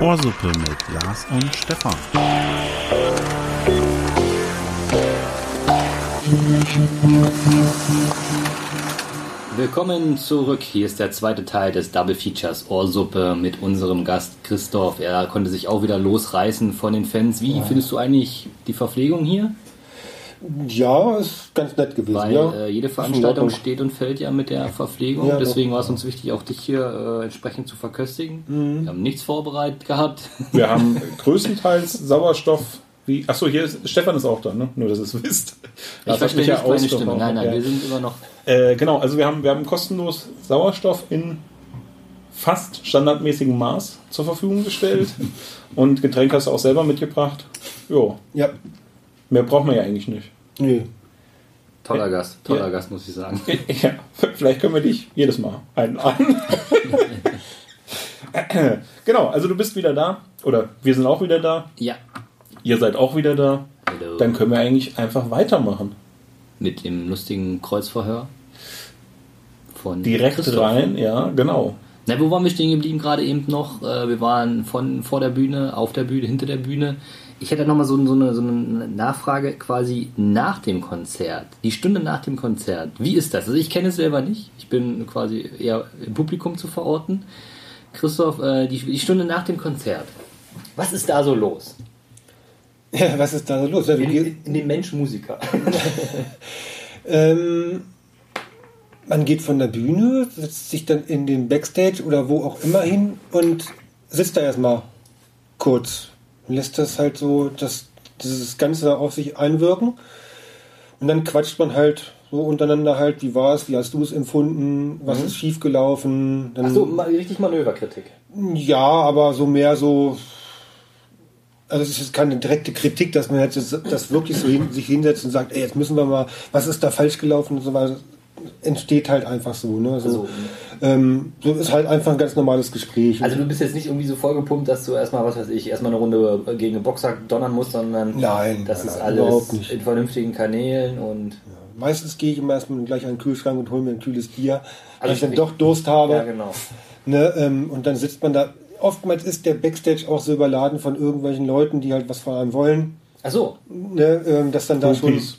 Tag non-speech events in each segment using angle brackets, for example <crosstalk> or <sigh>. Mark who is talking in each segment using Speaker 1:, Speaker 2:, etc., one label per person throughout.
Speaker 1: Ohrsuppe mit Lars und Stefan.
Speaker 2: Willkommen zurück. Hier ist der zweite Teil des Double Features Ohrsuppe mit unserem Gast Christoph. Er konnte sich auch wieder losreißen von den Fans. Wie findest du eigentlich die Verpflegung hier?
Speaker 3: Ja, ist ganz nett gewesen.
Speaker 2: Weil
Speaker 3: ja.
Speaker 2: äh, jede Veranstaltung steht und fällt ja mit der Verpflegung.
Speaker 3: Ja,
Speaker 2: Deswegen war es uns wichtig, auch dich hier äh, entsprechend zu verköstigen.
Speaker 3: Mhm.
Speaker 2: Wir haben nichts vorbereitet gehabt. <laughs>
Speaker 4: Wir haben größtenteils <laughs> Sauerstoff. Wie, achso, hier ist Stefan ist auch da, ne? Nur dass ihr es wisst.
Speaker 2: Ich
Speaker 4: Das hat
Speaker 2: verstehe
Speaker 4: ja
Speaker 2: meine. Stimme. Nein, nein, wir sind immer noch.
Speaker 4: Äh, genau, also wir haben, wir haben kostenlos Sauerstoff in fast standardmäßigem Maß zur Verfügung gestellt. <laughs> Und Getränk hast du auch selber mitgebracht. Jo,
Speaker 3: Ja,
Speaker 4: mehr braucht man ja eigentlich nicht.
Speaker 3: Nee.
Speaker 2: Toller Gast, toller
Speaker 4: Ja.
Speaker 2: Gast, muss ich sagen.
Speaker 4: Ja, vielleicht können wir dich jedes Mal einladen. <laughs> genau, also du bist wieder da. Oder wir sind auch wieder da.
Speaker 2: Ja.
Speaker 4: Ihr seid auch wieder da.
Speaker 2: Hallo.
Speaker 4: Dann können wir eigentlich einfach weitermachen.
Speaker 2: Mit dem lustigen Kreuzverhör von
Speaker 4: Direkt
Speaker 2: Christoph.
Speaker 4: rein, ja, genau.
Speaker 2: Na, wo waren wir stehen geblieben gerade eben noch? Äh, wir waren von vor der Bühne, auf der Bühne, hinter der Bühne. Ich hätte nochmal so, so, eine, so eine Nachfrage quasi nach dem Konzert. Die Stunde nach dem Konzert. Wie ist das? Also ich kenne es selber nicht. Ich bin quasi eher im Publikum zu verorten. Christoph, äh, die, die Stunde nach dem Konzert. Was ist da so los?
Speaker 3: Ja, was ist da so los?
Speaker 2: In, in, in dem Mensch Musiker. <laughs>
Speaker 3: Ähm, man geht von der Bühne, setzt sich dann in den Backstage oder wo auch immer hin und sitzt da erstmal kurz. Lässt das halt so, das, dieses Ganze auf sich einwirken. Und dann quatscht man halt so untereinander halt, wie war es, wie hast du es empfunden, was ist schiefgelaufen. Dann,
Speaker 2: richtig Manöverkritik.
Speaker 3: ja, aber so mehr so. Also es ist keine direkte Kritik, dass man jetzt das, das wirklich so hin, sich hinsetzt und sagt, ey, jetzt müssen wir mal, was ist da falsch gelaufen und so weiter. Entsteht halt einfach so. Ne? So,
Speaker 2: Also-
Speaker 3: ähm, so ist halt einfach ein ganz normales Gespräch.
Speaker 2: Also du bist jetzt nicht irgendwie so vollgepumpt, dass du erstmal, was weiß ich, erstmal eine Runde gegen einen Boxer donnern musst, sondern
Speaker 3: Nein,
Speaker 2: das
Speaker 3: nein,
Speaker 2: ist
Speaker 3: nein,
Speaker 2: alles in vernünftigen Kanälen und
Speaker 3: Meistens gehe ich immer erstmal gleich an den Kühlschrank und hole mir ein kühles Bier, weil
Speaker 2: Also
Speaker 3: ich dann doch Durst habe.
Speaker 2: ja genau.
Speaker 3: Ne, ähm, und dann sitzt man da. Oftmals ist der Backstage auch so überladen von irgendwelchen Leuten, die halt was von einem wollen.
Speaker 2: Achso,
Speaker 3: Ne, ähm, dass dann da schon
Speaker 4: Groupies.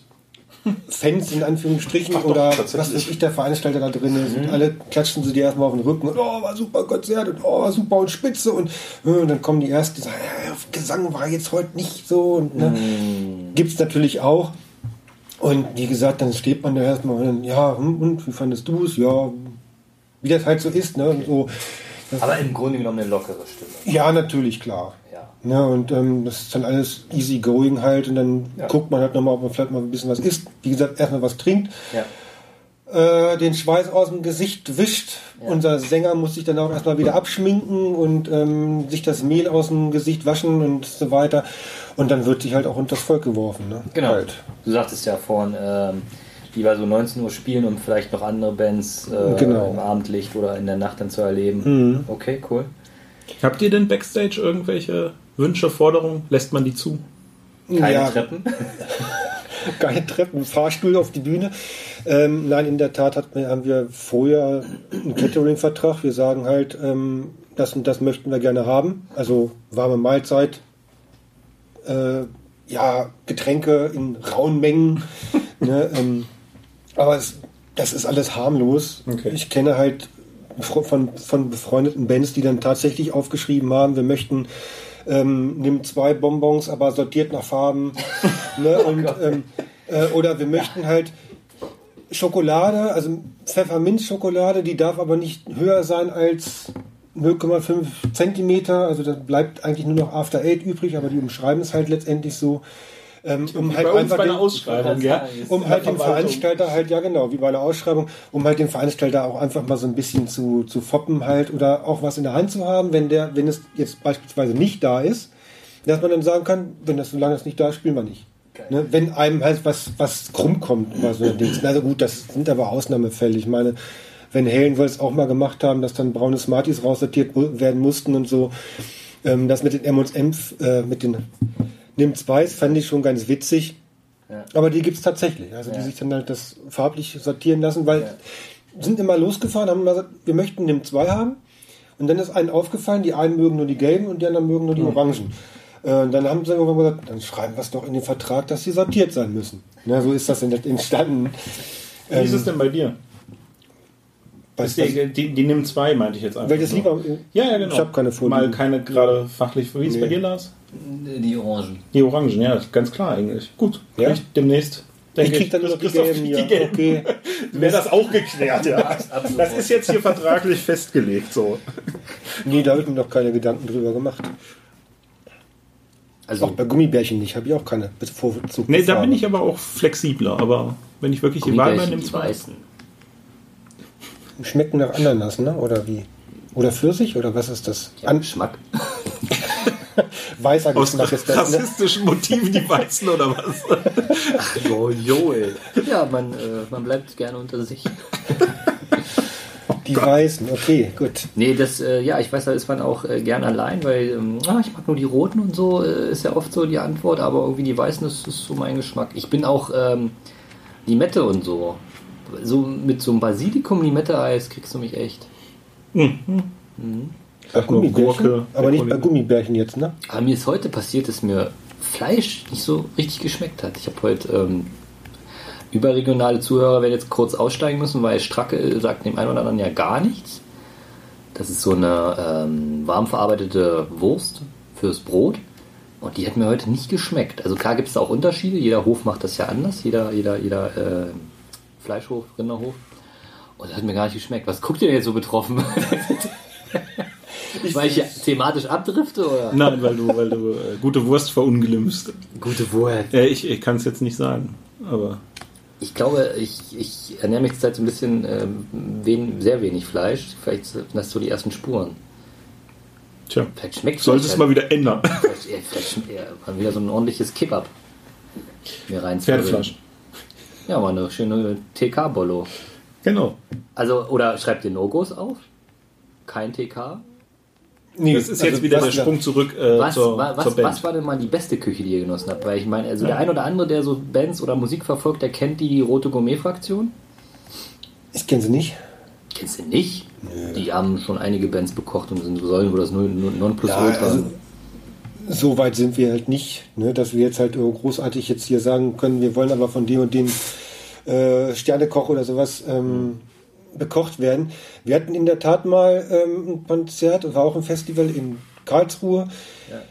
Speaker 3: Fans in Anführungsstrichen
Speaker 4: Ach doch,
Speaker 3: oder
Speaker 4: tatsächlich.
Speaker 3: was weiß ich, der Veranstalter da drin ist. Und alle klatschen sie dir erstmal auf den Rücken und oh, war super Konzert und oh, war super und spitze und, äh, und dann kommen die ersten, die sagen, ja, Gesang war jetzt heute nicht so und ne, gibt's natürlich auch. Und wie gesagt, dann steht man da erstmal und dann, ja, hm, und wie fandest du es? Ja, wie das halt so ist, ne? So,
Speaker 2: aber im Grunde genommen eine lockere Stimme.
Speaker 3: ja, natürlich, klar.
Speaker 2: Ja.
Speaker 3: Ja, und ähm, das ist dann alles easy going halt und dann
Speaker 2: Ja.
Speaker 3: guckt man halt nochmal, ob man vielleicht mal ein bisschen was isst. Wie gesagt, erstmal was trinkt,
Speaker 2: Ja.
Speaker 3: äh, den Schweiß aus dem Gesicht wischt. Unser Sänger muss sich dann auch erstmal wieder abschminken und ähm, sich das Mehl aus dem Gesicht waschen und so weiter. Und dann wird sich halt auch unter das Volk geworfen. Ne?
Speaker 2: Genau.
Speaker 3: Halt.
Speaker 2: Du sagtest ja vorhin, ähm, lieber so 19 Uhr spielen und vielleicht noch andere Bands äh,
Speaker 3: Genau.
Speaker 2: im Abendlicht oder in der Nacht dann zu erleben.
Speaker 3: Mhm.
Speaker 2: Okay, cool.
Speaker 4: Habt ihr denn Backstage irgendwelche Wünsche, Forderungen? Lässt man die zu?
Speaker 2: Keine
Speaker 3: Ja.
Speaker 2: Treppen. <laughs>
Speaker 3: keine Treppen, Fahrstuhl auf die Bühne. Ähm, nein, in der Tat hat, haben wir vorher einen Catering-Vertrag. Wir sagen halt, ähm, das und das möchten wir gerne haben. Also warme Mahlzeit, äh, ja, Getränke in rauen Mengen. <laughs> ne, ähm, aber es, das ist alles harmlos.
Speaker 4: Okay.
Speaker 3: Ich kenne halt von, von befreundeten Bands, die dann tatsächlich aufgeschrieben haben, wir möchten ähm, nimm zwei Bonbons, aber sortiert nach Farben. <laughs> ne, und, ähm, äh, oder wir möchten halt Schokolade, also Pfefferminzschokolade, die darf aber nicht höher sein als 0,5 Zentimeter. Also da bleibt eigentlich nur noch After Eight übrig, aber die umschreiben es halt letztendlich so. Ähm, um halt einfach
Speaker 4: bei einer
Speaker 3: den-
Speaker 4: Ausschreibung, ja?
Speaker 3: um halt den. Veranstalter halt, ja genau, wie bei einer Ausschreibung, um halt den Veranstalter auch einfach mal so ein bisschen zu, zu foppen halt oder auch was in der Hand zu haben, wenn der, wenn es jetzt beispielsweise nicht da ist, dass man dann sagen kann, wenn das solange es nicht da ist, spielen wir nicht. Ne? Wenn einem halt was, was krumm kommt bei so einem Ding. Also gut, das sind aber Ausnahmefälle. Ich meine, wenn Helen wohl es auch mal gemacht haben, dass dann braune Smarties raussortiert werden mussten und so, ähm, das mit den M&M's, äh, mit den Nimmt's Weiß, fand ich schon ganz witzig.
Speaker 2: Ja.
Speaker 3: Aber die gibt's tatsächlich. Also die
Speaker 2: Ja.
Speaker 3: sich dann halt das farblich sortieren lassen, weil
Speaker 2: Ja.
Speaker 3: sind immer losgefahren, haben immer gesagt, wir möchten NIM 2 haben. Und dann ist allen aufgefallen, die einen mögen nur die gelben und die anderen mögen nur die orangen. Äh, und dann haben sie irgendwann gesagt, dann schreiben wir es doch in den Vertrag, dass sie sortiert sein müssen. Na, so ist das entstanden.
Speaker 4: Wie ist es denn bei dir?
Speaker 3: Weiß
Speaker 4: Die,
Speaker 3: das-
Speaker 4: die, die NIM 2 meinte ich jetzt einfach.
Speaker 3: Welches
Speaker 4: nur.
Speaker 3: lieber?
Speaker 4: Ja, ja, genau.
Speaker 3: Ich habe keine Folie.
Speaker 4: Mal keine gerade fachlich. Wie ist es bei
Speaker 3: Nee.
Speaker 4: dir, Lars?
Speaker 2: Die Orangen.
Speaker 4: Die Orangen, ja, ganz klar eigentlich. Gut,
Speaker 3: Ja?
Speaker 4: ich demnächst.
Speaker 3: Ich
Speaker 4: denke
Speaker 3: krieg dann nur noch die
Speaker 4: Christoph
Speaker 3: gelben hier.
Speaker 4: die gelben.
Speaker 3: Okay.
Speaker 4: Wäre das auch geklärt, ja. Das ist jetzt hier vertraglich festgelegt, so.
Speaker 3: Nee, da habe ich mir noch keine Gedanken drüber gemacht.
Speaker 2: Also,
Speaker 3: Auch bei Gummibärchen nicht, habe ich auch keine Bevorzugten.
Speaker 4: Nee, da bin ich aber auch flexibler. Aber wenn ich wirklich die Wahl
Speaker 2: die
Speaker 4: zwei.
Speaker 2: weißen.
Speaker 3: Schmecken nach Ananas, ne? Oder wie? Oder Pfirsich? Oder was ist das?
Speaker 2: Ja,
Speaker 3: An
Speaker 2: Geschmack. <laughs>
Speaker 3: weißer
Speaker 4: Aus
Speaker 3: Geschmack ist das, ne?
Speaker 4: rassistischen Motiven die Weißen oder was? <laughs>
Speaker 2: Jo, jo, ey. Ja, man, äh, man bleibt gerne unter sich.
Speaker 3: Die Weißen, okay, gut.
Speaker 2: Nee, das, äh, ja, ich weiß, da ist man auch äh, gern allein, weil ähm, ah, ich mag nur die roten und so, äh, ist ja oft so die Antwort, aber irgendwie die weißen, das ist so mein Geschmack. Ich bin auch ähm, Limette und so. So mit so einem Basilikum-Limette-Eis kriegst du mich echt.
Speaker 3: Bei
Speaker 4: Sag
Speaker 3: Gummibärchen,
Speaker 4: Gurke,
Speaker 3: aber nicht bei. Gummibärchen jetzt, ne?
Speaker 2: Aber mir ist heute passiert, dass mir Fleisch nicht so richtig geschmeckt hat. Ich habe heute ähm, überregionale Zuhörer werden jetzt kurz aussteigen müssen, weil Stracke sagt dem einen oder anderen ja gar nichts. Das ist so eine ähm, warm verarbeitete Wurst fürs Brot. Und die hat mir heute nicht geschmeckt. Also klar gibt es da auch Unterschiede. Jeder Hof macht das ja anders. Jeder, jeder, jeder äh, Fleischhof, Rinderhof. Und das hat mir gar nicht geschmeckt. Was guckt ihr denn jetzt so betroffen? <laughs> Weil ich ja thematisch abdrifte oder?
Speaker 4: Nein, weil du, weil du äh, gute Wurst verunglimpfst.
Speaker 2: Gute Wurst.
Speaker 4: Äh, ich ich kann es jetzt nicht sagen. Aber
Speaker 2: Ich glaube, ich, ich ernähre mich zurzeit so ein bisschen ähm, wen, sehr wenig Fleisch. Vielleicht sind das so die ersten Spuren.
Speaker 4: tja,
Speaker 2: Vielleicht schmeckt
Speaker 4: es
Speaker 2: vielleicht
Speaker 4: mal wieder ändern.
Speaker 2: Vielleicht, ja, vielleicht schmeckt ja, mal wieder so ein ordentliches Kebab mir rein.
Speaker 4: Pferdefleisch.
Speaker 2: Ja, mal eine schöne TK-Bollo.
Speaker 4: Genau.
Speaker 2: Also, oder schreibt ihr No-Gos auf? Kein TK?
Speaker 3: Nee,
Speaker 4: Das ist
Speaker 3: also
Speaker 4: jetzt wieder
Speaker 3: was
Speaker 4: der Sprung zurück äh,
Speaker 2: Was,
Speaker 4: zur,
Speaker 2: wa-
Speaker 4: zur
Speaker 2: was,
Speaker 4: Band.
Speaker 2: was war denn mal die beste Küche, die ihr genossen habt? Weil ich meine, also der ein oder andere, der so Bands oder Musik verfolgt, der kennt die, die Rote Gourmet-Fraktion.
Speaker 3: Ich kenne sie nicht.
Speaker 2: Kennst du nicht? Die haben schon einige Bands bekocht und sind sollen, wo das Non- Non-
Speaker 3: Ja,
Speaker 2: Nonplusultra
Speaker 3: also, so weit sind wir halt nicht, ne, dass wir jetzt halt äh, großartig jetzt hier sagen können, wir wollen aber von dem und dem äh, Sternekoch oder sowas ähm, bekocht werden. Wir hatten in der Tat mal ähm, ein Konzert, war auch ein Festival in Karlsruhe.
Speaker 2: Ja.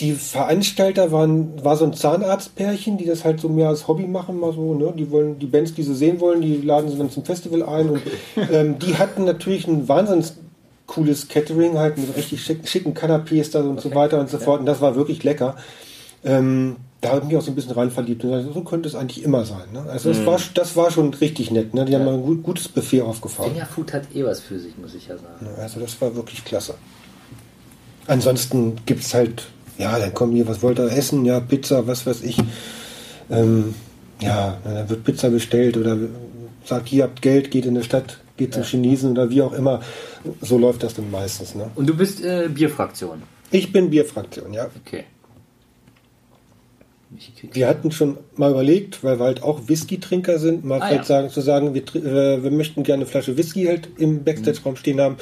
Speaker 3: Die Veranstalter waren, war so ein Zahnarztpärchen, die das halt so mehr als Hobby machen, mal so, ne? Die wollen, die Bands, die sie sehen wollen, die laden sie dann zum Festival ein und ähm, die hatten natürlich ein wahnsinns cooles Catering, halt mit richtig schicken, schicken Canapés da und so weiter und so fort. Und das war wirklich lecker. Ähm, da habe ich mich auch so ein bisschen rein verliebt. So könnte es eigentlich immer sein. Ne? Also das, war, das war schon richtig nett. Ne? Die haben mal ein gut, gutes Buffet aufgefahren.
Speaker 2: Fingerfood hat eh was für sich, muss ich ja sagen.
Speaker 3: Also das war wirklich klasse. Ansonsten gibt es halt, ja, dann kommen hier, was wollt ihr essen? Ja, Pizza, was weiß ich. Ähm, ja, dann wird Pizza bestellt oder sagt, hier habt Geld, geht in die Stadt, geht zum Chinesen oder wie auch immer. So läuft das dann meistens. Ne?
Speaker 2: Und du bist äh, Bierfraktion.
Speaker 3: Ich bin Bierfraktion, ja.
Speaker 2: Okay.
Speaker 3: Wir hatten schon mal überlegt, weil wir halt auch Whisky-Trinker sind, mal
Speaker 2: Ah,
Speaker 3: vielleicht
Speaker 2: ja.
Speaker 3: sagen, zu sagen, wir, äh, wir möchten gerne eine Flasche Whisky halt im Backstage-Raum stehen haben.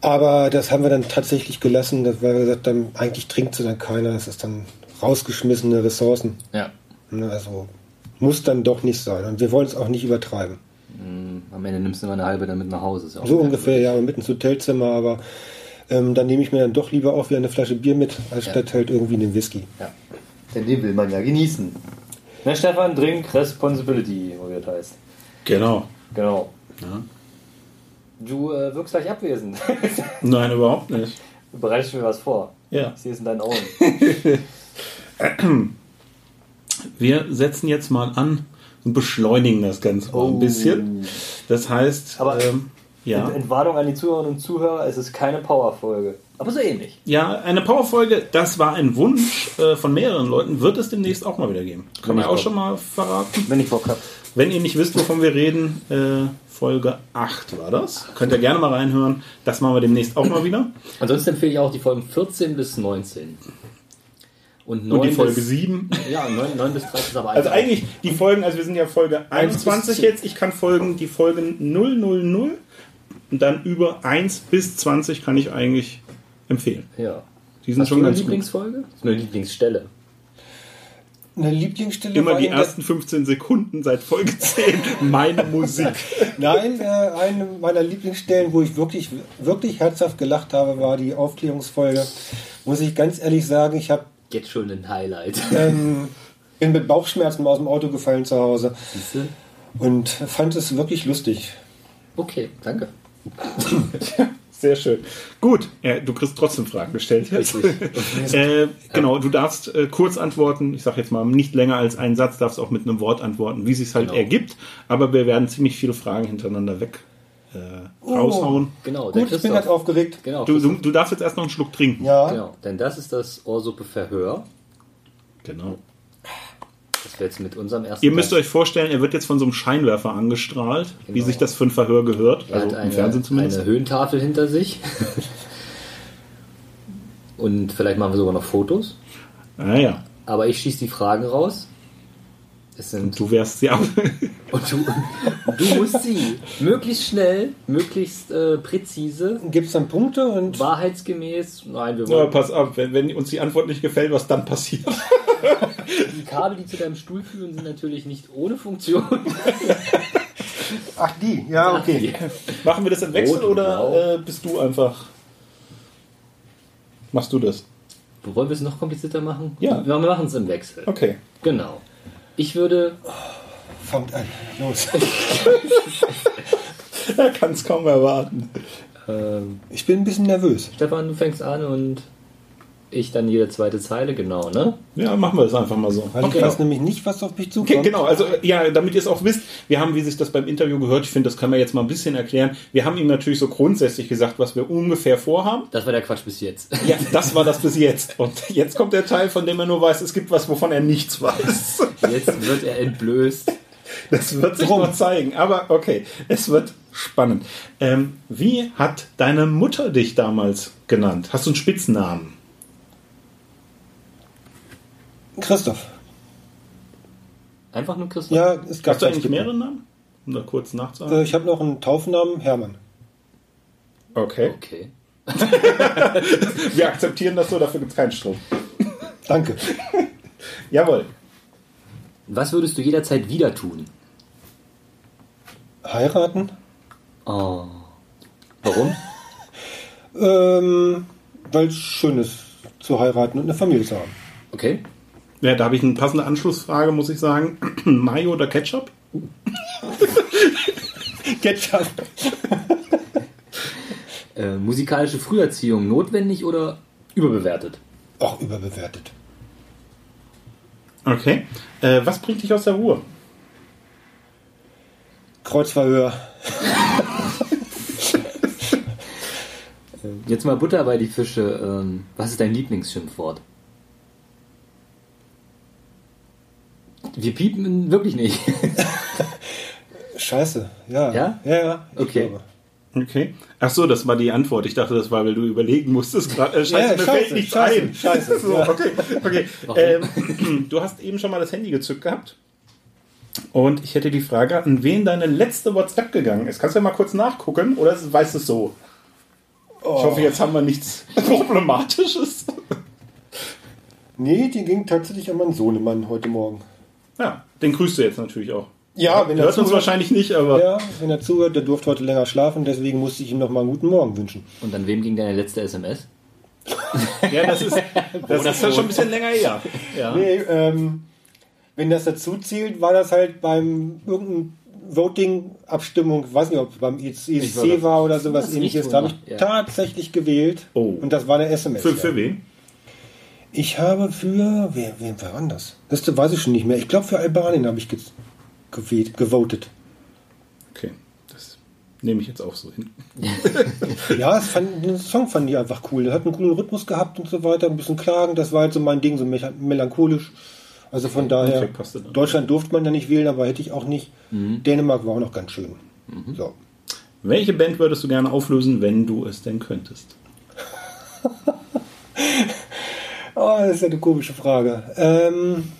Speaker 3: Aber das haben wir dann tatsächlich gelassen, weil wir gesagt haben, eigentlich trinkt sie dann keiner, es ist dann rausgeschmissene Ressourcen.
Speaker 2: Ja.
Speaker 3: Ne, Also muss dann doch nicht sein. Und wir wollen es auch nicht übertreiben.
Speaker 2: Mm, Am Ende nimmst du immer eine halbe damit nach Hause.
Speaker 3: So ungefähr, ja, mit ins Hotelzimmer, aber ähm, dann nehme ich mir dann doch lieber auch wieder eine Flasche Bier mit, als
Speaker 2: Ja.
Speaker 3: statt halt irgendwie einen Whisky.
Speaker 2: Ja. Denn den will man ja genießen. Ne, Stefan, Drink Responsibility, wo das heißt.
Speaker 4: Genau.
Speaker 2: Genau.
Speaker 4: Ja.
Speaker 2: Du äh, wirkst gleich abwesend. <laughs>
Speaker 4: Nein, überhaupt nicht.
Speaker 2: du bereitest mir was vor.
Speaker 4: Ja.
Speaker 2: Ich sehe es in deinen Augen. <laughs>
Speaker 4: Wir setzen jetzt mal an und beschleunigen das Ganze mal
Speaker 2: Oh.
Speaker 4: ein bisschen. Das heißt,
Speaker 2: Aber-
Speaker 4: ähm, ja.
Speaker 2: Ent- Entwarnung an die Zuhörerinnen und Zuhörer, es ist keine Powerfolge. Aber so ähnlich.
Speaker 4: Ja, eine Powerfolge, das war ein Wunsch äh, von mehreren Leuten, wird es demnächst auch mal wieder geben. Man
Speaker 2: ich
Speaker 4: auch
Speaker 2: Bock-
Speaker 4: schon mal verraten.
Speaker 2: Wenn ich Bock habe.
Speaker 4: Wenn ihr nicht wisst, wovon wir reden, äh, Folge 8 war das. Könnt ihr gerne mal reinhören. Das machen wir demnächst auch mal wieder.
Speaker 2: Ansonsten empfehle ich auch die Folgen 14 bis 19. Und,
Speaker 4: Und die
Speaker 2: 9
Speaker 4: Folge
Speaker 2: bis,
Speaker 4: 7.
Speaker 2: Ja, 9, 9 bis 13 ist aber
Speaker 4: Also
Speaker 2: einfach-
Speaker 4: eigentlich die Folgen, also wir sind ja Folge
Speaker 3: Eins bis
Speaker 4: 21
Speaker 3: zehn.
Speaker 4: jetzt. Ich kann Folgen, die Folgen 000 und dann über 1 bis 20 kann ich eigentlich empfehlen.
Speaker 2: Ja.
Speaker 4: Die sind
Speaker 2: Hast
Speaker 4: schon
Speaker 2: du eine
Speaker 4: ganz gut.
Speaker 2: Lieblingsfolge? Ist eine Lieblingsstelle.
Speaker 3: Eine Lieblingsstelle
Speaker 4: Immer
Speaker 3: war
Speaker 4: die ersten 15 Sekunden seit Folge <laughs> 10 meine Musik. <laughs>
Speaker 3: Nein, äh, eine meiner Lieblingsstellen, wo ich wirklich, wirklich herzhaft gelacht habe, war die Aufklärungsfolge. Muss ich ganz ehrlich sagen, ich habe
Speaker 2: Jetzt schon ein Highlight.
Speaker 3: ähm, <laughs> bin mit Bauchschmerzen aus dem Auto gefallen zu Hause
Speaker 2: Siehste?
Speaker 3: und fand es wirklich lustig.
Speaker 2: Okay, danke.
Speaker 4: Sehr schön. Gut, ja, du kriegst trotzdem Fragen gestellt jetzt.
Speaker 2: Richtig. <laughs>
Speaker 4: äh, genau, du darfst äh, kurz antworten. Ich sage jetzt mal nicht länger als einen Satz, darfst auch mit einem Wort antworten, wie sich halt
Speaker 2: Genau.
Speaker 4: ergibt. Aber wir werden ziemlich viele Fragen hintereinander weg äh, raushauen.
Speaker 2: Genau, der
Speaker 3: Gut, ich bin ganz aufgeregt.
Speaker 2: Genau,
Speaker 4: Du, du, du darfst jetzt erst noch einen Schluck trinken.
Speaker 3: Ja,
Speaker 2: genau, denn das ist das Ohrsuppe-Verhör,
Speaker 4: Genau.
Speaker 2: Das wir jetzt mit unserem ersten
Speaker 4: Ihr müsst
Speaker 2: Gast-
Speaker 4: euch vorstellen, er wird jetzt von so einem Scheinwerfer angestrahlt, wie
Speaker 2: Genau.
Speaker 4: sich das für ein Verhör gehört.
Speaker 2: Er
Speaker 4: Also
Speaker 2: hat
Speaker 4: im
Speaker 2: eine,
Speaker 4: Fernsehen zumindest.
Speaker 2: eine Höhentafel hinter sich. <laughs> Und vielleicht machen wir sogar noch Fotos.
Speaker 4: Naja,
Speaker 2: Aber ich schieße die Fragen raus. Es sind,
Speaker 4: du wärst sie ab. <laughs>
Speaker 2: und du, du musst sie möglichst schnell, möglichst äh, präzise,
Speaker 3: gibt es dann Punkte und
Speaker 2: wahrheitsgemäß. Nein, wir
Speaker 4: Ja,
Speaker 2: wollen
Speaker 4: pass auf, wenn, wenn uns die Antwort nicht gefällt, was dann passiert. <laughs>
Speaker 2: die Kabel, die zu deinem Stuhl führen, sind natürlich nicht ohne Funktion. <laughs>
Speaker 3: ach die, ja okay.
Speaker 4: Machen wir das im Wechsel
Speaker 2: Rot
Speaker 4: oder äh, bist du einfach. Machst du das?
Speaker 2: Wollen wir es noch komplizierter machen?
Speaker 4: Ja.
Speaker 2: Wir machen es im Wechsel.
Speaker 4: Okay.
Speaker 2: Genau. Ich würde
Speaker 3: Fangt an, los. <laughs>
Speaker 4: Er kann es kaum erwarten.
Speaker 2: ähm,
Speaker 3: Ich bin ein bisschen nervös.
Speaker 2: Stefan, du fängst an und ich dann jede zweite Zeile, genau, ne?
Speaker 4: Ja, machen wir das einfach mal so.
Speaker 3: Weil ich weiß nämlich nicht, was auf mich
Speaker 4: Okay,
Speaker 3: zukommt.
Speaker 4: genau, also ja, damit ihr es auch wisst, wir haben, wie sich das beim Interview gehört, ich finde, das können wir jetzt mal ein bisschen erklären. Wir haben ihm natürlich so grundsätzlich gesagt, was wir ungefähr vorhaben.
Speaker 2: Das war der Quatsch bis jetzt.
Speaker 4: Ja, das war das bis jetzt. Und jetzt kommt der Teil, von dem er nur weiß, es gibt was, wovon er nichts weiß.
Speaker 2: Jetzt wird er entblößt.
Speaker 4: Das wird sich noch zeigen. Aber okay, es wird spannend. Ähm, wie hat deine Mutter dich damals genannt? Hast du einen Spitznamen?
Speaker 3: Christoph.
Speaker 2: Einfach nur Christoph.
Speaker 3: Ja, es gab
Speaker 4: Hast du eigentlich mehrere Namen? Um da kurz nachzuhaken.
Speaker 3: Äh, Ich habe noch einen Taufnamen, Hermann.
Speaker 4: Okay.
Speaker 2: Okay. <laughs>
Speaker 4: Wir akzeptieren das so, dafür gibt es keinen Strom.
Speaker 3: Danke. <laughs>
Speaker 4: Jawohl.
Speaker 2: Was würdest du jederzeit wieder tun?
Speaker 3: Heiraten?
Speaker 2: Oh. Warum?
Speaker 3: Ähm, weil es schön ist, zu heiraten und eine Familie zu haben.
Speaker 2: Okay.
Speaker 4: Ja, da habe ich eine passende Anschlussfrage, muss ich sagen. <clears throat> Mayo oder Ketchup? <laughs>
Speaker 3: Ketchup. <laughs>
Speaker 2: Äh, musikalische Früherziehung notwendig oder überbewertet?
Speaker 3: Auch überbewertet.
Speaker 4: Okay. Äh, was bringt dich aus der Ruhe?
Speaker 3: Kreuzverhör. <laughs>
Speaker 2: Äh, Jetzt mal Butter bei die Fische. Ähm, was ist dein Lieblingsschimpfwort? Wir piepen wirklich nicht. <laughs>
Speaker 3: Scheiße. Ja.
Speaker 2: Ja?
Speaker 3: Ja, ja.
Speaker 2: Okay.
Speaker 3: glaube.
Speaker 4: Okay. Ach so, das war die Antwort. Ich dachte, das war, weil du überlegen musstest gerade. Äh, scheiße,
Speaker 3: Ja,
Speaker 4: mir
Speaker 3: scheiße,
Speaker 4: fällt nichts
Speaker 3: scheiße,
Speaker 4: ein.
Speaker 3: scheiße, <laughs>
Speaker 4: So,
Speaker 3: ja.
Speaker 4: okay, okay. Ähm, <clears throat> du hast eben schon mal das Handy gezückt gehabt. Und ich hätte die Frage, an wen deine letzte WhatsApp gegangen ist. Kannst du ja mal kurz nachgucken oder weißt du es so? Ich hoffe, jetzt haben wir nichts <laughs> Problematisches.
Speaker 3: Nee, die ging tatsächlich an meinen Sohnemann heute Morgen.
Speaker 4: Ja, den grüßt du jetzt natürlich auch.
Speaker 3: Ja, wenn er
Speaker 4: Hört uns
Speaker 3: zuhört-
Speaker 4: wahrscheinlich nicht, aber
Speaker 3: Ja, wenn er zuhört, der durfte heute länger schlafen, deswegen musste ich ihm noch mal einen guten Morgen wünschen.
Speaker 2: Und an wem ging deine letzte SMS? <laughs>
Speaker 4: ja, das ist, <laughs> das ist ja schon ein bisschen länger her.
Speaker 2: Ja.
Speaker 3: Nee, ähm, wenn das dazu zählt, war das halt beim irgendeinem Voting-Abstimmung, ich weiß nicht, ob es beim EC war oder sowas ähnliches, da habe ich
Speaker 2: ja.
Speaker 3: tatsächlich gewählt.
Speaker 4: Oh.
Speaker 3: Und das war eine SMS.
Speaker 4: Für,
Speaker 3: ja.
Speaker 4: für wen?
Speaker 3: Ich habe für, wer, wer war denn das? Das weiß ich schon nicht mehr. Ich glaube, für Albanien habe ich ge gewählt, gewotet.
Speaker 4: Okay, das nehme ich jetzt auch so hin. <laughs>
Speaker 3: Ja, fand, den Song fand ich einfach cool. Der hat einen coolen Rhythmus gehabt und so weiter, ein bisschen Klagen. Das war halt so mein Ding, so melancholisch. Also von daher. Deutschland durfte man ja nicht wählen, aber hätte ich auch nicht. Dänemark war auch noch ganz schön. So.
Speaker 4: Welche Band würdest du gerne auflösen, wenn du es denn könntest? <laughs>
Speaker 3: Oh, das ist ja eine komische Frage. Ähm,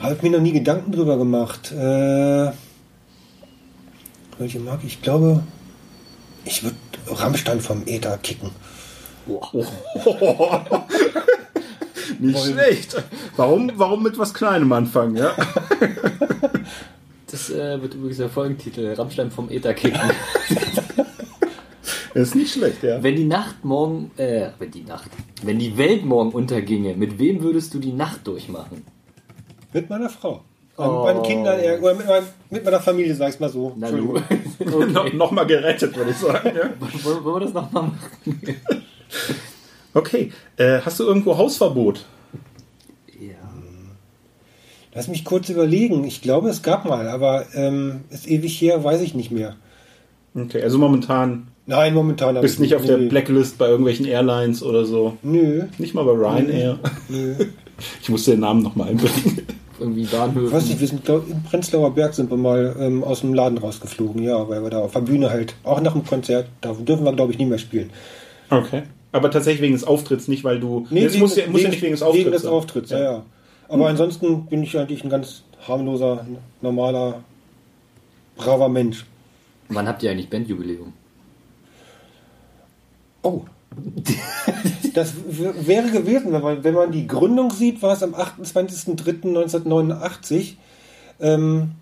Speaker 3: Habe ich mir noch nie Gedanken drüber gemacht. Äh, welche mag ich? Ich glaube, ich würde Rammstein vom Äther kicken. <laughs>
Speaker 4: Nicht schlecht. Warum, warum mit was Kleinem anfangen, ja? <laughs>
Speaker 2: Das äh, wird übrigens der Folgentitel. Rammstein vom Äther kicken. <laughs>
Speaker 4: Das ist nicht schlecht, ja.
Speaker 2: wenn die Nacht morgen, äh, wenn die Nacht, wenn die Welt morgen unterginge, mit wem würdest du die Nacht durchmachen?
Speaker 3: Mit meiner Frau.
Speaker 2: Oh.
Speaker 3: Mit meinen Kindern, eher- oder mit, meinem, mit meiner Familie, sag ich mal so.
Speaker 2: Na.
Speaker 3: Entschuldigung.
Speaker 4: No, <laughs> Nochmal gerettet, würde ich sagen. Ja. <laughs>
Speaker 2: Wollen wir das nochmal machen? <laughs>
Speaker 4: Okay, äh, hast du irgendwo Hausverbot?
Speaker 2: Ja.
Speaker 3: Lass mich kurz überlegen. Ich glaube, es gab mal, aber ähm, ist ewig her, weiß ich nicht mehr.
Speaker 4: Okay, also momentan
Speaker 3: Nein, momentan
Speaker 4: bist
Speaker 3: ich
Speaker 4: nicht auf der
Speaker 3: nee.
Speaker 4: Blacklist bei irgendwelchen Airlines oder so.
Speaker 3: Nö,
Speaker 4: Nicht mal bei Ryanair.
Speaker 3: nö. <laughs>
Speaker 4: Ich musste den Namen nochmal einbringen.
Speaker 2: Irgendwie
Speaker 3: Ich weiß nicht, wir sind glaub, in Prenzlauer Berg sind wir mal ähm, aus dem Laden rausgeflogen, ja, weil wir da auf der Bühne halt, auch nach dem Konzert, da dürfen wir glaube ich nie mehr spielen.
Speaker 4: Okay. Aber tatsächlich wegen des Auftritts, nicht weil du. muss, ja, muss ja nicht wegen des Auftritts.
Speaker 3: Wegen des
Speaker 4: sein.
Speaker 3: Auftritts, ja, ja. Aber ansonsten bin ich eigentlich ein ganz harmloser, normaler, braver Mensch.
Speaker 2: Wann habt ihr eigentlich Bandjubiläum?
Speaker 3: Oh. <laughs> Das wäre gewesen, wenn man, wenn man die Gründung sieht, war es am 28.03.1989. Ähm,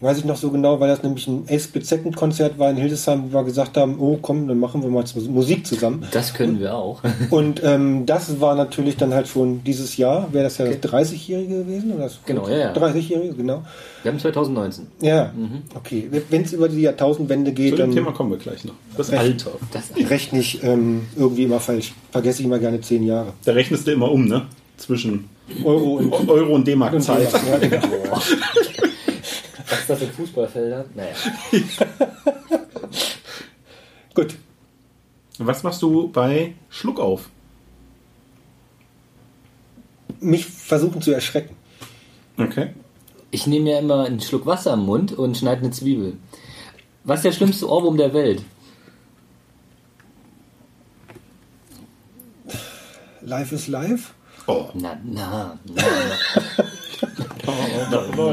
Speaker 3: weiß ich noch so genau, weil das nämlich ein A-Split-Second-Konzert war in Hildesheim, wo wir gesagt haben, oh komm, dann machen wir mal Musik zusammen.
Speaker 2: Das können wir auch. <laughs>
Speaker 3: Und ähm, das war natürlich dann halt schon dieses Jahr, wäre das ja das 30-Jährige gewesen? Oder das
Speaker 2: Genau, ja, ja.
Speaker 3: 30-Jährige, genau.
Speaker 2: Wir haben 2019.
Speaker 3: Ja, okay. Wenn es über die Jahrtausendwende
Speaker 4: Zu
Speaker 3: geht,
Speaker 4: dem
Speaker 3: dann
Speaker 4: Thema kommen wir gleich noch. Das
Speaker 3: Recht.
Speaker 4: Alter.
Speaker 2: Das, <laughs>
Speaker 3: rechne ich ähm, irgendwie immer falsch. Vergesse ich immer gerne zehn Jahre.
Speaker 4: Da rechnest du immer um, ne? Zwischen
Speaker 3: Euro und
Speaker 4: Euro und D-Mark-Zeit. <laughs>
Speaker 2: Was ist das für Fußballfelder? Naja. <laughs>
Speaker 3: Gut.
Speaker 4: Was machst du bei Schluck auf?
Speaker 3: Mich versuchen zu erschrecken.
Speaker 4: Okay.
Speaker 2: Ich nehme ja immer einen Schluck Wasser im Mund und schneide eine Zwiebel. Was ist der schlimmste Ohrwurm der Welt?
Speaker 3: Life is life.
Speaker 4: Oh.
Speaker 2: Na, na, na, <laughs> na. No, no,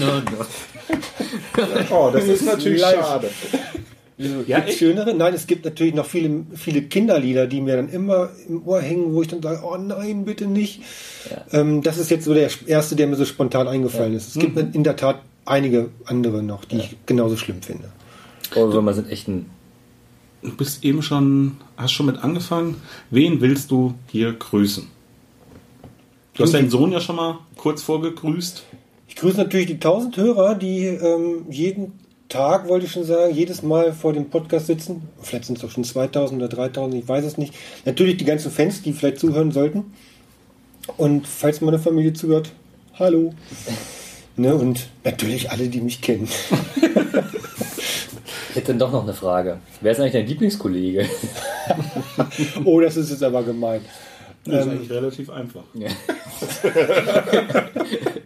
Speaker 2: no.
Speaker 4: oh, das ist natürlich schade.
Speaker 3: Ja? Gibt schönere? Nein, es gibt natürlich noch viele, viele Kinderlieder, die mir dann immer im Ohr hängen, wo ich dann sage, oh nein, bitte nicht. Ähm, das ist jetzt so der erste, der mir so spontan eingefallen ist. Es gibt in der Tat einige andere noch, die ich genauso schlimm finde.
Speaker 2: Ohrwürmer sind echt ein.
Speaker 4: Du bist eben schon, hast schon mit angefangen. Wen willst du hier grüßen? Du hast deinen Sohn ja schon mal kurz vorgegrüßt.
Speaker 3: Ich grüße natürlich die 1000 Hörer, die ähm, jeden Tag, wollte ich schon sagen, jedes Mal vor dem Podcast sitzen. Vielleicht sind es auch schon 2000 oder 3000, ich weiß es nicht. Natürlich die ganzen Fans, die vielleicht zuhören sollten. Und falls meine Familie zuhört, hallo. <laughs> Ne, und natürlich alle, die mich kennen. <laughs>
Speaker 2: Ich hätte dann doch noch eine Frage. Wer ist eigentlich dein Lieblingskollege? <laughs>
Speaker 3: Oh, das ist jetzt aber gemein.
Speaker 4: Das ist eigentlich relativ einfach. <laughs>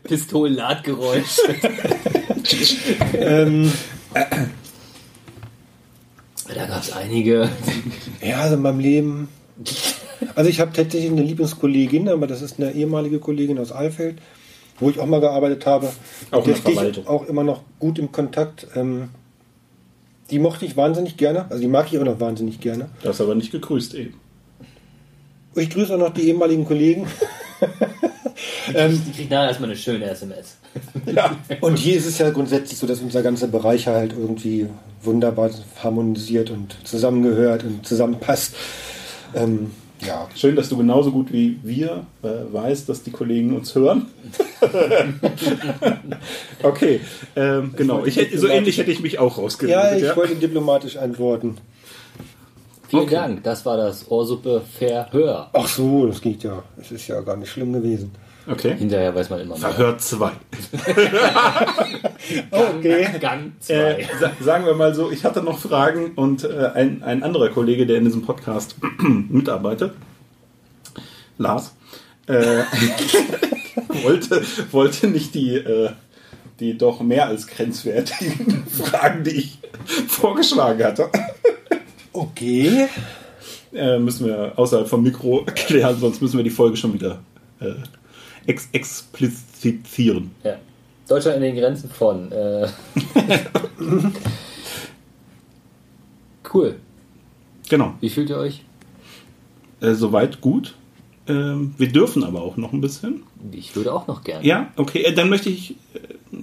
Speaker 2: Pistolenladgeräusch. <laughs>
Speaker 3: Ähm,
Speaker 2: Da gab es einige.
Speaker 3: ja, also in meinem Leben. Also ich habe tatsächlich eine Lieblingskollegin, aber das ist eine ehemalige Kollegin aus Alfeld, wo ich auch mal gearbeitet habe.
Speaker 4: Auch in
Speaker 3: Der stehe ich
Speaker 4: Verwaltung.
Speaker 3: auch immer noch gut im Kontakt. Ähm, die mochte ich wahnsinnig gerne, also die mag ich auch noch wahnsinnig gerne.
Speaker 4: Du hast aber nicht gegrüßt eben.
Speaker 3: Ich grüße auch noch die ehemaligen Kollegen. ähm,
Speaker 2: Die kriegt nachher erstmal eine schöne SMS. <laughs>
Speaker 3: und hier ist es ja grundsätzlich so, dass unser ganzer Bereich halt irgendwie wunderbar harmonisiert und zusammengehört und zusammenpasst. Ähm, ja,
Speaker 4: Schön, dass du genauso gut wie wir äh, weißt, dass die Kollegen uns hören. <laughs> okay, ähm, genau. Ich hätte, so ähnlich hätte ich mich auch
Speaker 3: ja,
Speaker 4: rausgeredet.
Speaker 3: ich
Speaker 4: Ja,
Speaker 3: wollte diplomatisch antworten.
Speaker 2: Vielen
Speaker 4: Okay.
Speaker 2: Dank. Das war das Ohrsuppe Verhör.
Speaker 3: Ach so, das geht ja. Es ist ja gar nicht schlimm gewesen.
Speaker 4: Okay.
Speaker 2: Hinterher weiß man immer mehr.
Speaker 4: Verhör 2. <laughs>
Speaker 3: Okay.
Speaker 2: Gang
Speaker 4: Äh,
Speaker 2: 2.
Speaker 4: sa sagen wir mal so, ich hatte noch Fragen und äh, ein, ein anderer Kollege, der in diesem Podcast <clears throat> mitarbeitet, Lars, äh, <laughs> wollte, wollte nicht die, äh, die doch mehr als grenzwertigen <laughs> Fragen, die ich vorgeschlagen hatte.
Speaker 3: Okay.
Speaker 4: äh, müssen wir außerhalb vom Mikro <laughs> klären, sonst müssen wir die Folge schon wieder äh, ex explizieren.
Speaker 2: Ja. Deutschland in den Grenzen von. Äh. <laughs> cool.
Speaker 4: Genau.
Speaker 2: Wie fühlt ihr euch?
Speaker 4: Äh, soweit gut. Ähm, wir dürfen aber auch noch ein bisschen.
Speaker 2: Ich würde auch noch gerne.
Speaker 4: Ja, okay, äh, dann möchte ich, äh,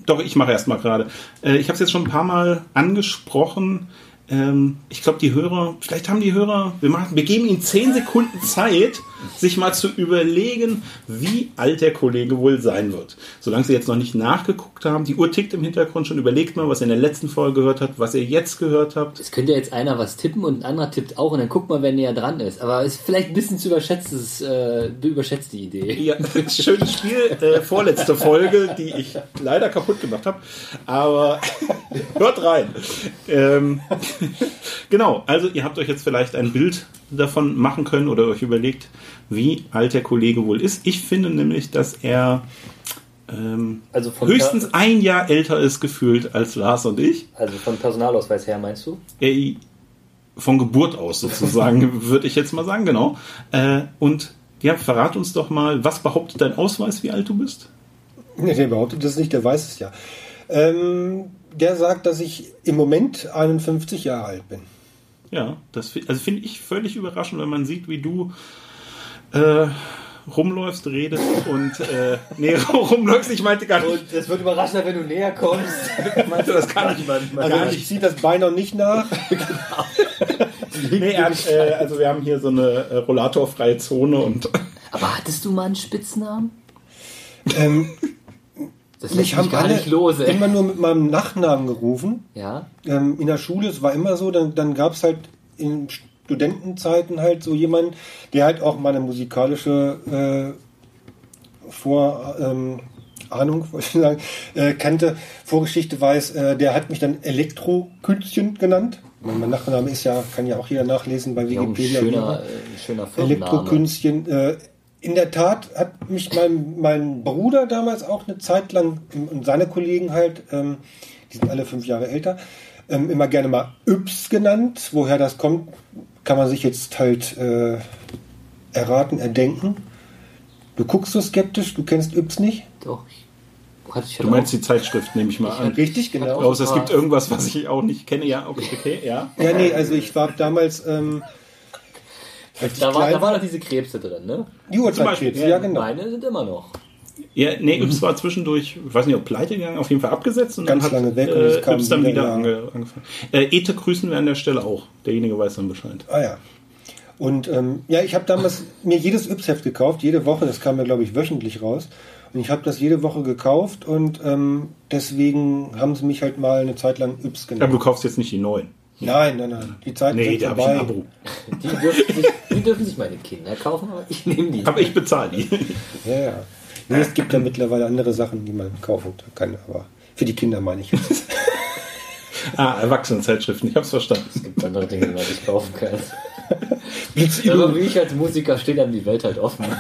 Speaker 4: doch, ich mache erst mal gerade. Äh, ich habe es jetzt schon ein paar Mal angesprochen. Ähm, ich glaube, die Hörer, vielleicht haben die Hörer, wir, machen, wir geben ihnen 10 Sekunden Zeit, sich mal zu überlegen, wie alt der Kollege wohl sein wird. Solange sie jetzt noch nicht nachgeguckt haben, die Uhr tickt im Hintergrund schon, überlegt mal, was ihr in der letzten Folge gehört habt, was ihr jetzt gehört habt.
Speaker 2: Es könnte ja jetzt einer was tippen und ein anderer tippt auch und dann guckt mal, wer näher dran ist. Aber es ist vielleicht ein bisschen zu überschätztes, äh, überschätzte Idee.
Speaker 4: Ja, <laughs> schönes Spiel, äh, vorletzte Folge, die ich leider kaputt gemacht habe. Aber <laughs> hört rein. Ähm, <laughs> genau, also ihr habt euch jetzt vielleicht ein Bild davon machen können oder euch überlegt, wie alt der Kollege wohl ist. Ich finde nämlich, dass er ähm,
Speaker 2: Also von,
Speaker 4: höchstens ein Jahr älter ist gefühlt als Lars und ich.
Speaker 2: also von Personalausweis her, meinst du?
Speaker 4: Äh, von Geburt aus sozusagen, <laughs> würde ich jetzt mal sagen, genau. Äh, und ja, verrat uns doch mal, was behauptet dein Ausweis, wie alt du bist?
Speaker 3: Nee, der behauptet das nicht, der weiß es ja. Ähm, der sagt, dass ich im Moment 51 Jahre alt bin.
Speaker 4: Ja, das also finde ich völlig überraschend, wenn man sieht, wie du äh, rumläufst, redest und äh, nee, <laughs> rumläufst, ich meinte gar nicht.
Speaker 2: es wird überraschender, wenn du näher kommst.
Speaker 4: Meinst <laughs> du, das kann ich manchmal
Speaker 3: Also
Speaker 4: gar
Speaker 3: ich
Speaker 4: nicht.
Speaker 3: ziehe das Bein noch nicht nach. <laughs>
Speaker 4: Nee, er hat, äh, also wir haben hier so eine äh, rollatorfreie Zone und
Speaker 2: Aber hattest du mal einen Spitznamen?
Speaker 3: ähm,
Speaker 2: Das lässt
Speaker 3: mich haben
Speaker 2: gar
Speaker 3: alle
Speaker 2: nicht los, ey.
Speaker 3: immer nur mit meinem Nachnamen gerufen.
Speaker 2: Ja?
Speaker 3: ähm, in der Schule, es war immer so, dann, dann gab es halt in Studentenzeiten halt so jemanden, der halt auch mal eine musikalische äh, Vor, ähm, Ahnung, <laughs> wollte ich sagen, äh, kannte, Vorgeschichte weiß, äh, der hat mich dann Elektro-Künstchen genannt. Mein, mein Nachname ist ja, kann ja auch jeder nachlesen bei
Speaker 2: Ja,
Speaker 3: Wikipedia.
Speaker 2: schöner, äh, schöner.
Speaker 3: Elektrokünstchen. Äh, in der Tat hat mich mein, mein Bruder damals auch eine Zeit lang und seine Kollegen halt, ähm, die sind alle fünf Jahre älter, ähm, immer gerne mal Yps genannt. Woher das kommt, kann man sich jetzt halt äh, erraten, erdenken. Du guckst so skeptisch, du kennst Yps nicht?
Speaker 2: Doch. ich- Hatte ich
Speaker 4: du meinst die Zeitschrift, nehme ich mal an.
Speaker 3: Richtig, genau.
Speaker 4: Außer es gibt irgendwas, was ich auch nicht kenne. Ja, okay, okay ja.
Speaker 3: Ja, nee, also ich war damals, ähm,
Speaker 2: da, war,
Speaker 3: klein
Speaker 2: da waren noch diese Krebse drin, ne?
Speaker 3: die Uhrzeitkrebs,
Speaker 4: Beispiel,
Speaker 3: ja genau.
Speaker 2: Meine sind immer noch.
Speaker 4: Ja, nee, Yps war zwischendurch, ich weiß nicht, ob pleite gegangen, auf jeden Fall abgesetzt und
Speaker 3: Ganz
Speaker 4: dann hat
Speaker 3: lange weg und
Speaker 4: äh,
Speaker 3: es kam
Speaker 4: Yps dann
Speaker 3: wieder,
Speaker 4: wieder ange, angefangen. Äh, Ete grüßen wir an der Stelle auch. Derjenige weiß dann Bescheid.
Speaker 3: Ah ja. Und ähm, ja, ich habe damals mir jedes Yps-Heft gekauft, jede Woche, das kam ja, glaube ich, wöchentlich raus. Und ich habe das jede Woche gekauft und ähm, deswegen haben sie mich halt mal eine Zeit lang Yps
Speaker 4: Aber
Speaker 3: genannt.
Speaker 4: du kaufst jetzt nicht die neuen.
Speaker 3: Nein, nein, nein. Die Zeiten
Speaker 4: Nee,
Speaker 3: sind
Speaker 4: da habe ich ein
Speaker 3: vorbei.
Speaker 4: Abo.
Speaker 2: Die dürfen, sich, die dürfen sich meine Kinder kaufen, aber ich nehme die.
Speaker 4: Aber ich bezahle die.
Speaker 3: Ja, ja. Nee, es gibt ja mittlerweile andere Sachen, die man kaufen kann, aber für die Kinder meine ich jetzt. <laughs>
Speaker 4: ah, Erwachsenenzeitschriften, ich hab's verstanden.
Speaker 2: Es gibt andere Dinge, die man sich kaufen kann. <laughs> Aber wie ich als Musiker stehe dann die Welt halt offen. <laughs>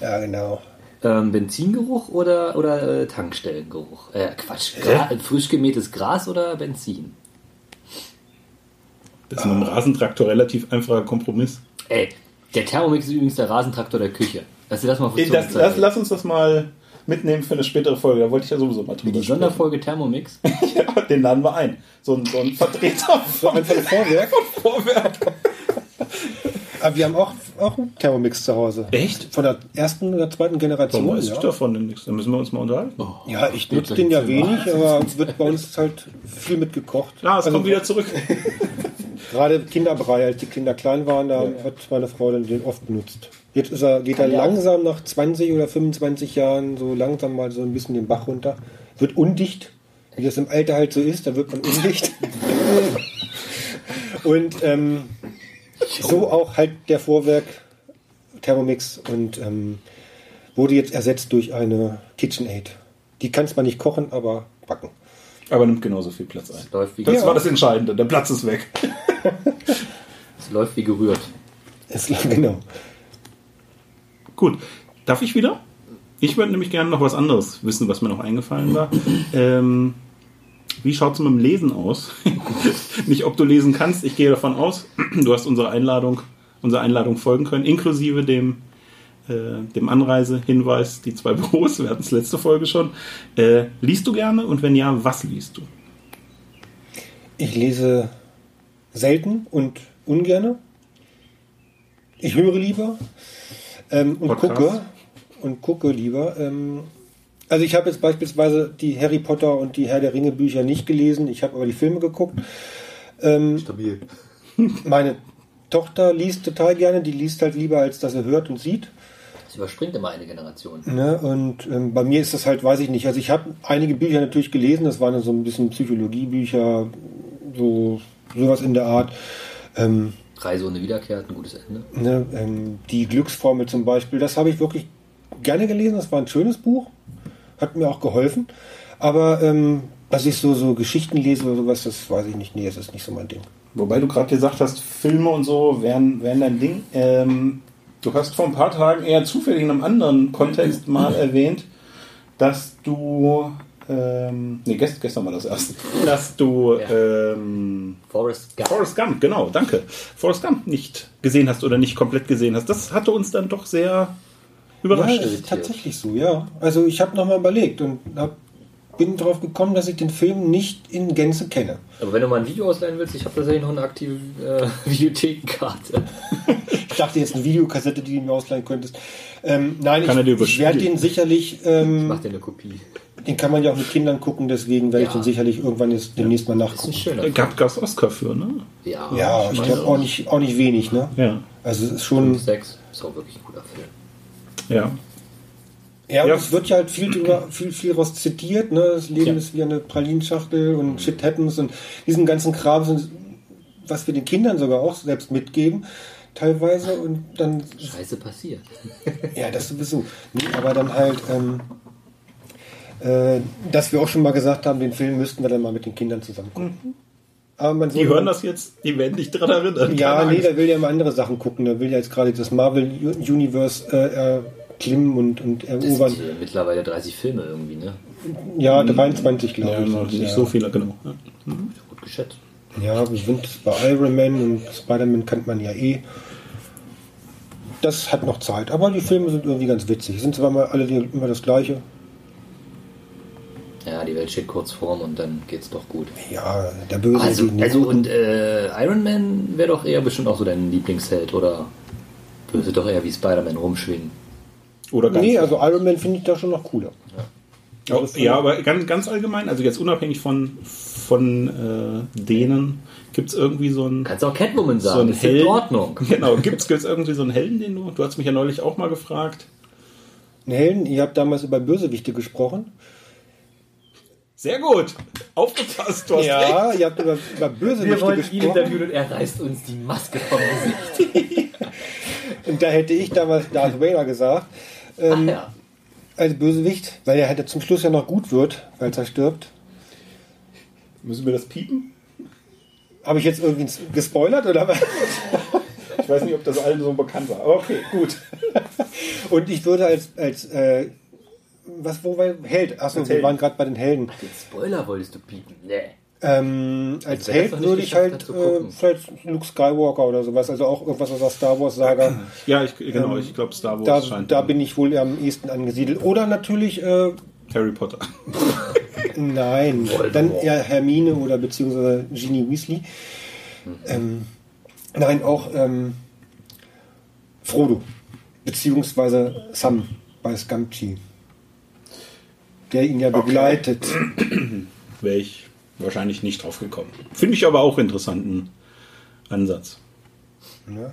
Speaker 3: Ja, genau.
Speaker 2: Ähm, Benzingeruch oder, oder äh, Tankstellengeruch? Äh, Quatsch. Gra frisch gemähtes Gras oder Benzin?
Speaker 4: Das ist mit dem Rasentraktor relativ einfacher Kompromiss.
Speaker 2: Ey, der Thermomix ist übrigens der Rasentraktor der Küche. Ihr das mal
Speaker 4: Das, lass, lass uns das mal mitnehmen für eine spätere Folge. Da wollte ich ja sowieso mal drüber
Speaker 2: die Sonderfolge Thermomix. <laughs>
Speaker 4: Ja, den laden wir ein. So ein, so ein Vertreter <laughs>
Speaker 3: So
Speaker 4: von
Speaker 3: einfach ein Vorwerk.
Speaker 4: Vorwerk.
Speaker 3: Aber wir haben auch, auch einen Thermomix zu Hause.
Speaker 4: Echt?
Speaker 3: Von der ersten oder zweiten Generation.
Speaker 4: Warum weiß
Speaker 3: ja.
Speaker 4: ich davon denn nichts? Da müssen wir uns mal unterhalten.
Speaker 3: Ja, ich nutze den ja wenig, aber wird bei uns halt viel mitgekocht.
Speaker 4: Ah, es
Speaker 3: Also
Speaker 4: kommt wieder zurück. <laughs>
Speaker 3: Gerade Kinderbrei, als die Kinder klein waren, da hat meine Frau den oft benutzt. Jetzt ist er, geht er
Speaker 2: ja auch.
Speaker 3: langsam nach 20 oder 25 Jahren so langsam mal so ein bisschen den Bach runter. Wird undicht, wie das im Alter halt so ist, da wird man undicht. <laughs> Und ähm, so auch halt der Vorwerk Thermomix und ähm, wurde jetzt ersetzt durch eine KitchenAid. Die kann zwar nicht kochen, aber backen.
Speaker 4: Aber nimmt genauso viel Platz ein.
Speaker 2: Läuft wie,
Speaker 4: Das
Speaker 3: Ja.
Speaker 4: war das Entscheidende. Der Platz ist weg. <laughs> <laughs>
Speaker 2: es läuft wie gerührt.
Speaker 3: Ist, genau.
Speaker 4: Gut. Darf ich wieder? Ich würde nämlich gerne noch was anderes wissen, was mir noch eingefallen war. Ähm, Wie schaut es mit dem Lesen aus? <laughs> Nicht, ob du lesen kannst, ich gehe davon aus. Du hast unsere Einladung, unserer Einladung folgen können, inklusive dem, äh, dem Anreisehinweis, die zwei Büros, wir hatten es letzte Folge schon. Äh, liest du gerne und wenn ja, was liest du?
Speaker 3: Ich lese selten und ungerne. Ich höre lieber ähm, und
Speaker 4: Podcast?
Speaker 3: gucke und gucke lieber. Ähm, also ich habe jetzt beispielsweise die Harry Potter und die Herr der Ringe Bücher nicht gelesen. Ich habe aber die Filme geguckt. Ähm,
Speaker 2: Stabil. <laughs>
Speaker 3: meine Tochter liest total gerne. Die liest halt lieber, als dass er hört und sieht.
Speaker 2: Das überspringt immer eine Generation.
Speaker 3: Ne? Und ähm, bei mir ist das halt, weiß ich nicht. Also ich habe einige Bücher natürlich gelesen. Das waren so ein bisschen Psychologiebücher, so sowas in der Art. Ähm,
Speaker 2: Reise ohne Wiederkehr hat ein gutes Ende.
Speaker 3: Ne, ähm, die Glücksformel zum Beispiel, das habe ich wirklich gerne gelesen. Das war ein schönes Buch, hat mir auch geholfen. Aber ähm, dass ich so, so Geschichten lese oder sowas, das weiß ich nicht. Nee, das ist nicht so mein Ding.
Speaker 4: Wobei du gerade gesagt hast, Filme und so wären, wären dein Ding. Ähm, du hast vor ein paar Tagen eher zufällig in einem anderen Kontext mal <clears throat> erwähnt, dass du. Ähm, nee, gest, gestern war das erste. <laughs> Dass du.
Speaker 2: Ja.
Speaker 4: Ähm,
Speaker 2: Forrest Gump.
Speaker 4: Forrest Gump, genau, danke. Forrest Gump nicht gesehen hast oder nicht komplett gesehen hast. Das hatte uns dann doch sehr
Speaker 3: Ja,
Speaker 4: überrascht.
Speaker 3: ist tatsächlich so, ja. Also ich habe nochmal überlegt und hab, bin darauf gekommen, dass ich den Film nicht in Gänze kenne.
Speaker 2: Aber wenn du mal ein Video ausleihen willst, ich habe tatsächlich noch eine aktive äh, <laughs> Videothekenkarte. <laughs>
Speaker 3: Ich dachte jetzt eine Videokassette, die du mir ausleihen könntest. Ähm, nein,
Speaker 4: Kann
Speaker 3: ich, ich werde den sicherlich,
Speaker 2: Ich
Speaker 3: ähm,
Speaker 2: mach dir eine Kopie.
Speaker 3: den kann man ja auch mit Kindern gucken, deswegen werde ich
Speaker 2: Ja.
Speaker 3: den sicherlich irgendwann jetzt demnächst mal
Speaker 2: Das ist ein
Speaker 3: nachgucken.
Speaker 2: schöner.
Speaker 4: Gab es Oscar für, ne?
Speaker 2: Ja,
Speaker 3: Ja, ich glaube auch nicht, auch nicht wenig, ne?
Speaker 4: Ja.
Speaker 3: Also es ist schon.
Speaker 2: 6 ist auch wirklich ein guter Film.
Speaker 4: Ja.
Speaker 3: Ja, und
Speaker 4: Ja.
Speaker 3: es wird ja halt viel drüber, <clears throat> viel, viel raus zitiert, ne? Das Leben
Speaker 4: Ja.
Speaker 3: ist wie eine Pralinschachtel und Shit happens und diesen ganzen Kram, was wir den Kindern sogar auch selbst mitgeben, teilweise und dann,
Speaker 2: Scheiße passiert. <laughs>
Speaker 3: ja, das sowieso. Nee, aber dann halt, ähm, äh, dass wir auch schon mal gesagt haben, den Film müssten wir dann mal mit den Kindern zusammen gucken. Aber mein
Speaker 4: Die hören das jetzt, die werden dich dran erinnern.
Speaker 3: Ja, nee,
Speaker 4: Angst.
Speaker 3: der will ja immer andere Sachen gucken. Der will ja jetzt gerade das Marvel Universe äh, erklimmen und, und
Speaker 2: Das
Speaker 3: erobern.
Speaker 2: sind hier mittlerweile 30 Filme irgendwie, ne?
Speaker 3: Ja, 23 glaube
Speaker 4: ja,
Speaker 3: ich.
Speaker 4: nicht
Speaker 3: ja.
Speaker 4: so viele, genau. Ja.
Speaker 2: Gut geschätzt.
Speaker 3: Ja, wir sind bei Iron Man und Spider-Man kennt man ja eh. Das hat noch Zeit, aber die Filme sind irgendwie ganz witzig. Sind zwar mal alle immer das gleiche.
Speaker 2: Ja, die Welt steht kurz vorm und dann geht's doch gut.
Speaker 3: Ja, der Böse.
Speaker 2: Also, also und äh, Iron Man wäre doch eher bestimmt auch so dein Lieblingsheld, oder würde doch eher wie Spider-Man rumschwingen.
Speaker 4: Oder ganz
Speaker 3: Nee, also Iron Man finde ich da schon noch cooler.
Speaker 4: Ja, ja, aber ganz, ganz allgemein, also jetzt unabhängig von, von äh, denen, gibt es irgendwie so einen,
Speaker 2: Kannst auch Catwoman
Speaker 4: so
Speaker 2: sagen,
Speaker 4: einen
Speaker 2: ist in
Speaker 4: Helden.
Speaker 2: Ordnung. <laughs>
Speaker 4: Genau, gibt es irgendwie so einen Helden, den du, du hast mich ja neulich auch mal gefragt.
Speaker 3: Einen Helden, ihr habt damals über Bösewichte gesprochen.
Speaker 4: Sehr gut, aufgepasst, du hast recht.
Speaker 3: Ja, ihr habt über, über Bösewichte gesprochen.
Speaker 2: und er reißt uns die Maske vom Gesicht. <laughs>
Speaker 3: Und da hätte ich damals Darth Vader gesagt.
Speaker 2: Ach
Speaker 3: Ähm,
Speaker 2: ja.
Speaker 3: als Bösewicht, weil er halt zum Schluss ja noch gut wird, als er stirbt.
Speaker 4: Müssen wir das piepen?
Speaker 3: Habe ich jetzt irgendwie gespoilert oder was?
Speaker 4: Ich weiß nicht, ob das allen so bekannt war. Aber okay, gut. <laughs>
Speaker 3: Und ich würde als, als äh, was, wo war Held? Achso,
Speaker 4: Als
Speaker 3: wir
Speaker 4: Helden.
Speaker 3: waren gerade bei den Helden.
Speaker 2: Den Spoiler wolltest du piepen. Nee.
Speaker 3: Ähm, als
Speaker 2: das
Speaker 3: Held würde ich halt äh, vielleicht Luke Skywalker oder sowas, also auch irgendwas aus der Star Wars Saga. <clears throat>
Speaker 4: Ja, ich, genau, ich glaube Star Wars
Speaker 3: Da,
Speaker 4: scheint
Speaker 3: da bin ich wohl eher am ehesten angesiedelt. Oder natürlich, äh,
Speaker 4: Harry Potter. <laughs>
Speaker 3: nein,
Speaker 2: Voldemort.
Speaker 3: dann eher Hermine oder beziehungsweise Ginny Weasley. Ähm, nein, auch ähm, Frodo, beziehungsweise Sam bei Scampi, der ihn ja begleitet. <clears throat>
Speaker 4: Wäre ich wahrscheinlich nicht drauf gekommen. Finde ich aber auch interessanten Ansatz.
Speaker 3: Ja.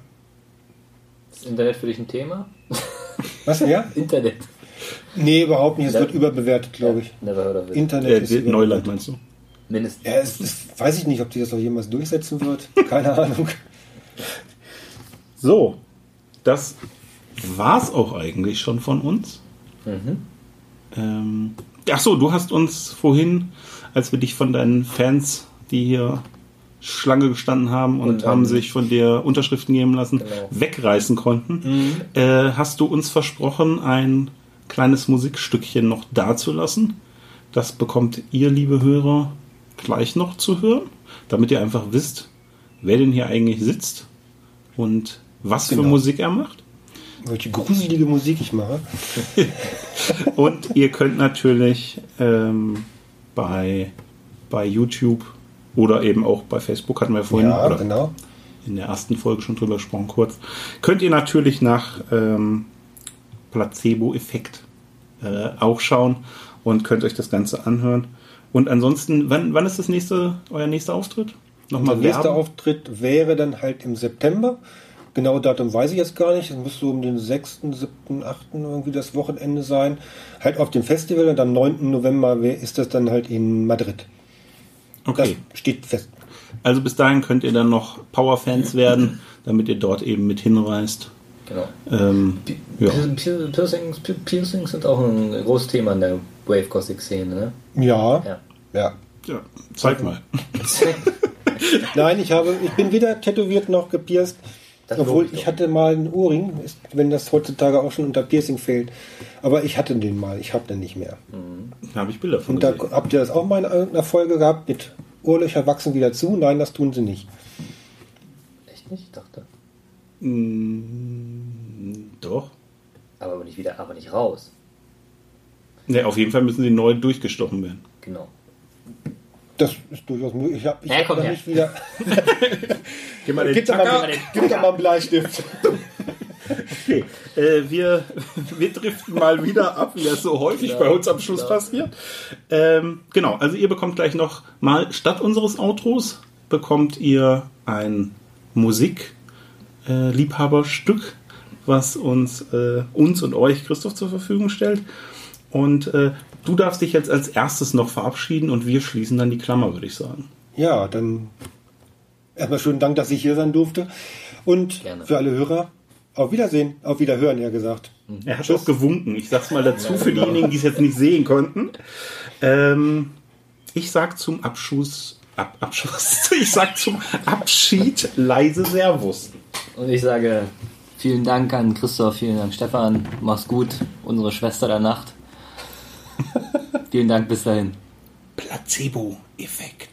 Speaker 2: Ist Internet für dich ein Thema?
Speaker 3: Was, ja? <laughs>
Speaker 2: Internet.
Speaker 3: Nee, überhaupt nicht. Es wird überbewertet, glaube ich.
Speaker 2: Never heard of it.
Speaker 3: Internet
Speaker 4: Äh,
Speaker 3: ist
Speaker 4: Neuland meinst du?
Speaker 2: Mindestens.
Speaker 3: Ja, es, es, weiß ich nicht, ob die das noch jemals durchsetzen wird. <laughs> Keine Ahnung.
Speaker 4: So, das war's auch eigentlich schon von uns.
Speaker 2: Mhm.
Speaker 4: Ähm, ach so, du hast uns vorhin, als wir dich von deinen Fans, die hier Schlange gestanden haben und,
Speaker 2: Und,
Speaker 4: haben sich von dir Unterschriften geben lassen,
Speaker 2: Genau.
Speaker 4: wegreißen konnten, äh, hast du uns versprochen, ein kleines Musikstückchen noch dazulassen. Das bekommt ihr, liebe Hörer, gleich noch zu hören, damit ihr einfach wisst, wer denn hier eigentlich sitzt und was für
Speaker 3: Genau.
Speaker 4: Musik er macht.
Speaker 3: Welche gruselige Musik ich mache. <laughs>
Speaker 4: Und ihr könnt natürlich ähm, bei, bei YouTube oder eben auch bei Facebook, hatten wir vorhin
Speaker 3: Ja, genau.
Speaker 4: in der ersten Folge schon drüber gesprochen, kurz, könnt ihr natürlich nach ähm, Placebo-Effekt äh, auch schauen und könnt euch das Ganze anhören. Und ansonsten, wann, wann ist das nächste, euer nächster Auftritt? Nochmal
Speaker 3: Der nächste? Auftritt wäre dann halt im September. Genau Datum weiß ich jetzt gar nicht. Es müsste so um den 6., 7., 8. irgendwie das Wochenende sein. Halt auf dem Festival und am 9. November ist das dann halt in Madrid.
Speaker 4: Okay,
Speaker 3: Das steht fest.
Speaker 4: also bis dahin könnt ihr dann noch Power-Fans werden, damit ihr dort eben mit hinreist.
Speaker 2: Genau.
Speaker 4: Ähm, ja.
Speaker 2: Pier- Piercings, Pi- Piercings sind auch ein großes Thema in der Wave Gothic Szene, ne?
Speaker 3: Ja.
Speaker 2: Ja.
Speaker 3: ja.
Speaker 4: ja, zeig mal. <laughs>
Speaker 3: Nein, ich habe, ich bin weder tätowiert noch gepierst.
Speaker 2: Das
Speaker 3: obwohl
Speaker 2: ich
Speaker 3: ich hatte mal einen Ohrring, ist, wenn das heutzutage auch schon unter Piercing fällt. Aber ich hatte den mal, ich habe den nicht mehr.
Speaker 4: Da habe ich Bilder von
Speaker 3: Und da
Speaker 4: gesehen.
Speaker 3: habt ihr das auch mal in irgendeiner Folge gehabt mit Ohrlöcher wachsen wieder zu? Nein, das tun sie nicht.
Speaker 2: Echt nicht? Ich dachte.
Speaker 4: Mm, Doch.
Speaker 2: Aber nicht wieder, aber nicht raus.
Speaker 4: Ne, auf jeden Fall müssen sie neu durchgestochen werden.
Speaker 2: Genau.
Speaker 3: Das ist durchaus möglich. Ich habe ich
Speaker 2: Ja,
Speaker 3: hab nicht wieder. <laughs>
Speaker 4: Gib mal
Speaker 3: Gib doch mal, gib doch mal einen Bleistift. <laughs>
Speaker 4: Okay, äh, wir, <laughs> wir driften mal wieder ab, wie das so häufig
Speaker 2: Ja,
Speaker 4: bei uns am Schluss
Speaker 2: ja.
Speaker 4: passiert. Ähm, genau, also ihr bekommt gleich noch mal statt unseres Outros bekommt ihr ein Musikliebhaberstück, was uns, äh, uns und euch, Christoph, zur Verfügung stellt. Und äh, du darfst dich jetzt als erstes noch verabschieden und wir schließen dann die Klammer, würde ich sagen.
Speaker 3: Ja, dann erstmal schönen Dank, dass ich hier sein durfte. Und
Speaker 2: Gerne.
Speaker 3: für alle Hörer, auf Wiedersehen, auf Wiederhören, eher gesagt.
Speaker 4: Er hat auch gewunken. Ich sag's mal dazu für diejenigen, die es jetzt nicht sehen konnten. Ähm, ich sag zum Abschuss, Ab, Abschuss, <laughs> ich sag zum Abschied leise Servus.
Speaker 2: Und ich sage vielen Dank an Christoph, vielen Dank Stefan, mach's gut, unsere Schwester der Nacht. Vielen Dank, bis dahin.
Speaker 4: Placebo-Effekt.